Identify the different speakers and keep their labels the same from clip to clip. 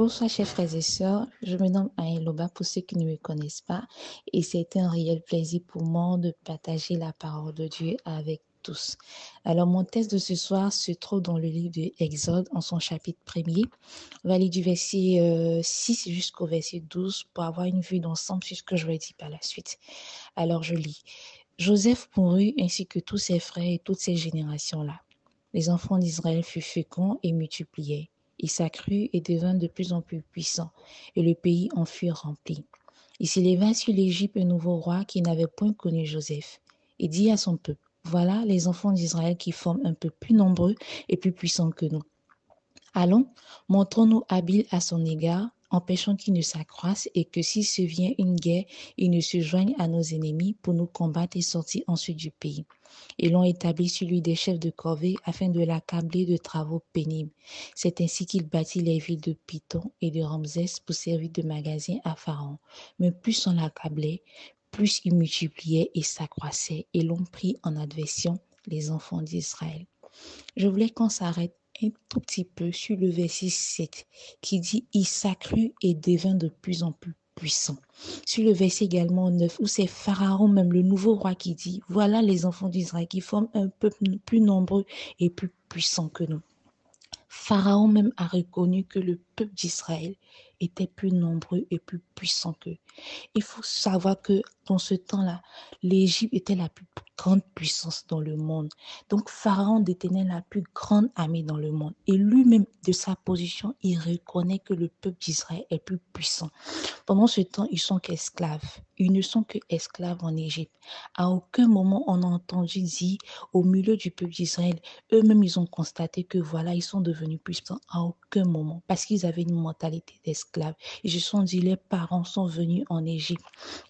Speaker 1: Bonsoir chers frères et sœurs, je me nomme Aïe Loba pour ceux qui ne me connaissent pas et c'est un réel plaisir pour moi de partager la parole de Dieu avec tous. Alors mon texte de ce soir se trouve dans le livre de Exode en son chapitre premier. On va lire du verset 6 euh, jusqu'au verset 12 pour avoir une vue d'ensemble sur ce que je vais dire par la suite. Alors je lis. Joseph mourut ainsi que tous ses frères et toutes ces générations-là. Les enfants d'Israël furent féconds et multipliés. Il s'accrut et devint de plus en plus puissant, et le pays en fut rempli. Il s'éleva sur l'Égypte un nouveau roi qui n'avait point connu Joseph, et dit à son peuple, Voilà les enfants d'Israël qui forment un peu plus nombreux et plus puissants que nous. Allons, montrons-nous habiles à son égard, empêchons qu'il ne s'accroisse et que s'il se vient une guerre, il ne se joigne à nos ennemis pour nous combattre et sortir ensuite du pays. Et l'ont établi sur lui des chefs de corvée afin de l'accabler de travaux pénibles. C'est ainsi qu'il bâtit les villes de Python et de Ramsès pour servir de magasin à Pharaon. Mais plus on l'accablait, plus il multipliait et s'accroissait, et l'on prit en adversion les enfants d'Israël. Je voulais qu'on s'arrête un tout petit peu sur le verset 7 qui dit Il s'accrut et devint de plus en plus puissant. Sur le verset également 9 où c'est Pharaon, même le nouveau roi, qui dit Voilà les enfants d'Israël qui forment un peuple plus nombreux et plus puissant que nous. Pharaon même a reconnu que le peuple d'Israël était plus nombreux et plus puissant qu'eux. Il faut savoir que dans ce temps-là, l'Égypte était la plus grande puissance dans le monde. Donc Pharaon détenait la plus grande armée dans le monde. Et lui-même, de sa position, il reconnaît que le peuple d'Israël est plus puissant. Pendant ce temps, ils sont qu'esclaves. Ils ne sont que esclaves en Égypte. À aucun moment on a entendu dire au milieu du peuple d'Israël, eux-mêmes ils ont constaté que voilà, ils sont devenus puissants. À aucun moment. Parce qu'ils avaient une mentalité d'esclaves. Ils se sont dit, les parents sont venus en Égypte.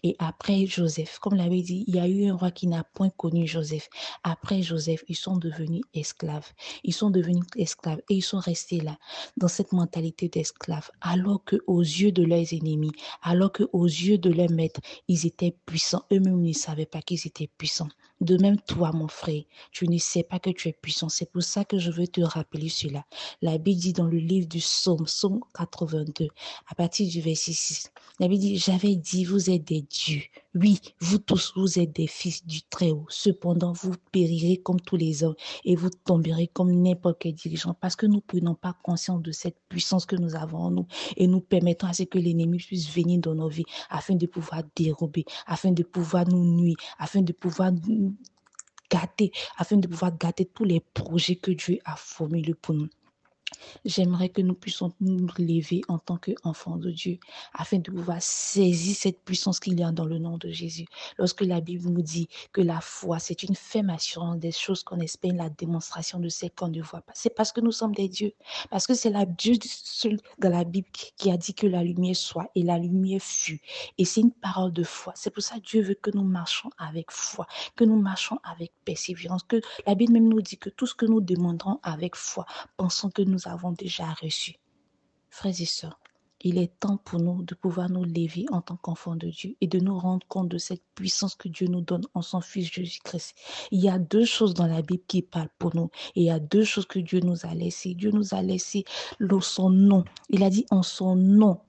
Speaker 1: Et après Joseph, comme l'avait dit, il y a eu un roi qui n'a point connu Joseph. Après Joseph, ils sont devenus esclaves. Ils sont devenus esclaves et ils sont restés là, dans cette mentalité d'esclaves, alors que aux yeux de leurs ennemis, alors que aux yeux de leurs maîtres, ils étaient puissants. Eux-mêmes ne savaient pas qu'ils étaient puissants. De même, toi, mon frère, tu ne sais pas que tu es puissant. C'est pour ça que je veux te rappeler cela. La Bible dit dans le livre du Psaume, Psaume 82, à partir du verset 6, la Bible dit, j'avais dit, vous êtes des dieux. Oui, vous tous, vous êtes des fils du Très-Haut. Cependant, vous périrez comme tous les hommes et vous tomberez comme n'importe quel dirigeant parce que nous ne prenons pas conscience de cette puissance que nous avons en nous et nous permettons à ce que l'ennemi puisse venir dans nos vies afin de pouvoir dérober, afin de pouvoir nous nuire, afin de pouvoir nous gâter, afin de pouvoir gâter tous les projets que Dieu a formulés pour nous. J'aimerais que nous puissions nous lever en tant qu'enfants de Dieu afin de pouvoir saisir cette puissance qu'il y a dans le nom de Jésus. Lorsque la Bible nous dit que la foi, c'est une ferme assurance des choses qu'on espère, la démonstration de ce qu'on ne voit pas. C'est parce que nous sommes des dieux. Parce que c'est la Dieu seul dans la Bible qui a dit que la lumière soit et la lumière fut. Et c'est une parole de foi. C'est pour ça que Dieu veut que nous marchons avec foi, que nous marchons avec persévérance, que la Bible même nous dit que tout ce que nous demanderons avec foi, pensons que nous avons déjà reçu. Frères et sœurs, il est temps pour nous de pouvoir nous lever en tant qu'enfants de Dieu et de nous rendre compte de cette puissance que Dieu nous donne en son Fils Jésus-Christ. Il y a deux choses dans la Bible qui parlent pour nous et il y a deux choses que Dieu nous a laissées. Dieu nous a laissé son nom. Il a dit en son nom,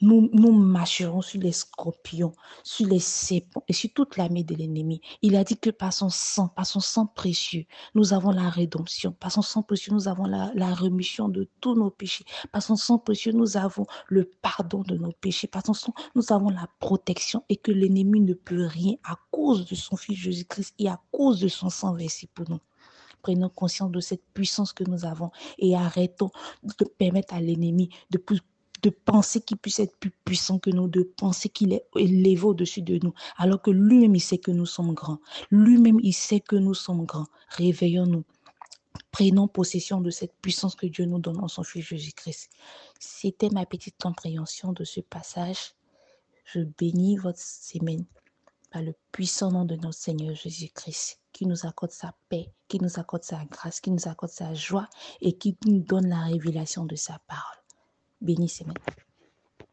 Speaker 1: nous, nous marcherons sur les scorpions, sur les serpents et sur toute l'armée de l'ennemi. Il a dit que par son sang, par son sang précieux, nous avons la rédemption. Par son sang précieux, nous avons la, rémission de tous nos péchés. Par son sang précieux, nous avons le pardon de nos péchés. Par son sang, nous avons la protection et que l'ennemi ne peut rien à cause de son Fils Jésus-Christ et à cause de son sang versé pour nous prenons conscience de cette puissance que nous avons et arrêtons de permettre à l'ennemi de de penser qu'il puisse être plus puissant que nous, de penser qu'il est élevé au-dessus de nous, alors que lui-même, il sait que nous sommes grands. Lui-même, il sait que nous sommes grands. Réveillons-nous. Prenons possession de cette puissance que Dieu nous donne en son Fils Jésus-Christ. C'était ma petite compréhension de ce passage. Je bénis votre semaine par le puissant nom de notre Seigneur Jésus-Christ, qui nous accorde sa paix, qui nous accorde sa grâce, qui nous accorde sa joie et qui nous donne la révélation de sa parole. Bienísimo.